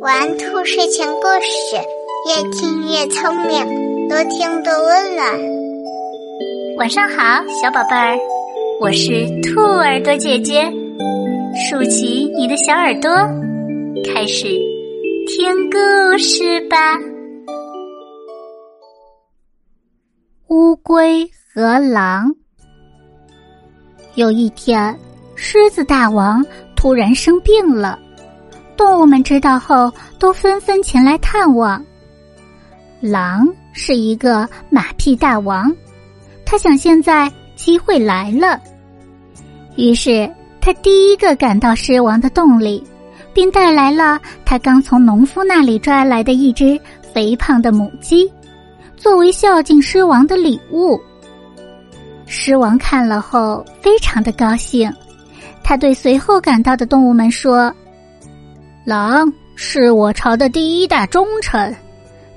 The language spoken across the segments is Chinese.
玩兔睡前故事，越听越聪明，多听多温暖。晚上好，小宝贝儿，我是兔耳朵姐姐，竖起你的小耳朵，开始听故事吧。乌龟和狼。有一天，狮子大王突然生病了。动物们知道后，都纷纷前来探望。狼是一个马屁大王，他想现在机会来了，于是他第一个赶到狮王的洞里，并带来了他刚从农夫那里抓来的一只肥胖的母鸡，作为孝敬狮王的礼物。狮王看了后非常的高兴，他对随后赶到的动物们说。狼是我朝的第一大忠臣，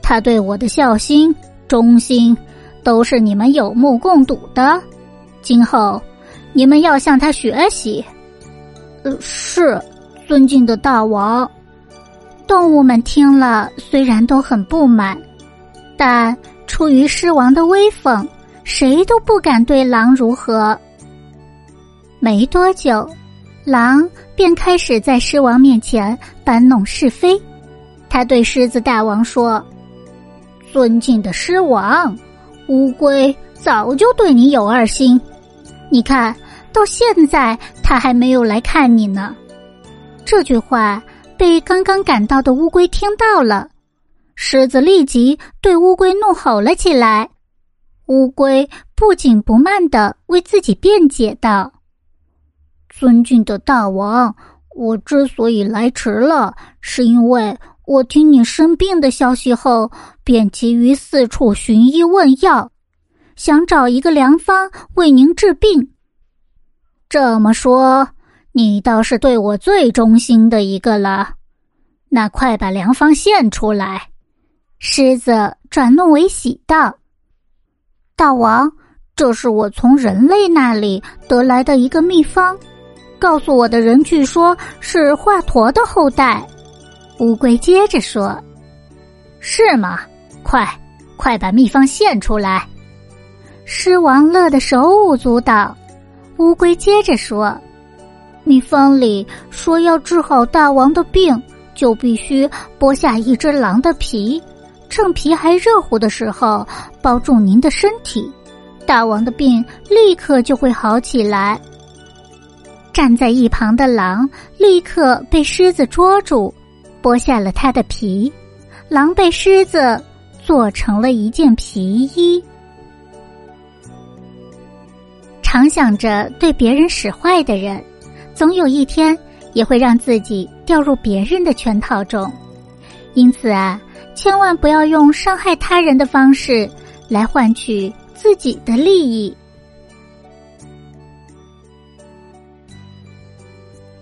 他对我的孝心、忠心都是你们有目共睹的。今后你们要向他学习。呃，是，尊敬的大王。动物们听了，虽然都很不满，但出于狮王的威风，谁都不敢对狼如何。没多久。狼便开始在狮王面前搬弄是非。他对狮子大王说：“尊敬的狮王，乌龟早就对你有二心。你看到现在，他还没有来看你呢。”这句话被刚刚赶到的乌龟听到了，狮子立即对乌龟怒吼了起来。乌龟不紧不慢的为自己辩解道。尊敬的大王，我之所以来迟了，是因为我听你生病的消息后，便急于四处寻医问药，想找一个良方为您治病。这么说，你倒是对我最忠心的一个了。那快把良方献出来！狮子转怒为喜道：“大王，这是我从人类那里得来的一个秘方。”告诉我的人，据说是华佗的后代。乌龟接着说：“是吗？快，快把秘方献出来！”狮王乐得手舞足蹈。乌龟接着说：“秘方里说，要治好大王的病，就必须剥下一只狼的皮，趁皮还热乎的时候包住您的身体，大王的病立刻就会好起来。”站在一旁的狼立刻被狮子捉住，剥下了他的皮。狼被狮子做成了一件皮衣。常想着对别人使坏的人，总有一天也会让自己掉入别人的圈套中。因此啊，千万不要用伤害他人的方式来换取自己的利益。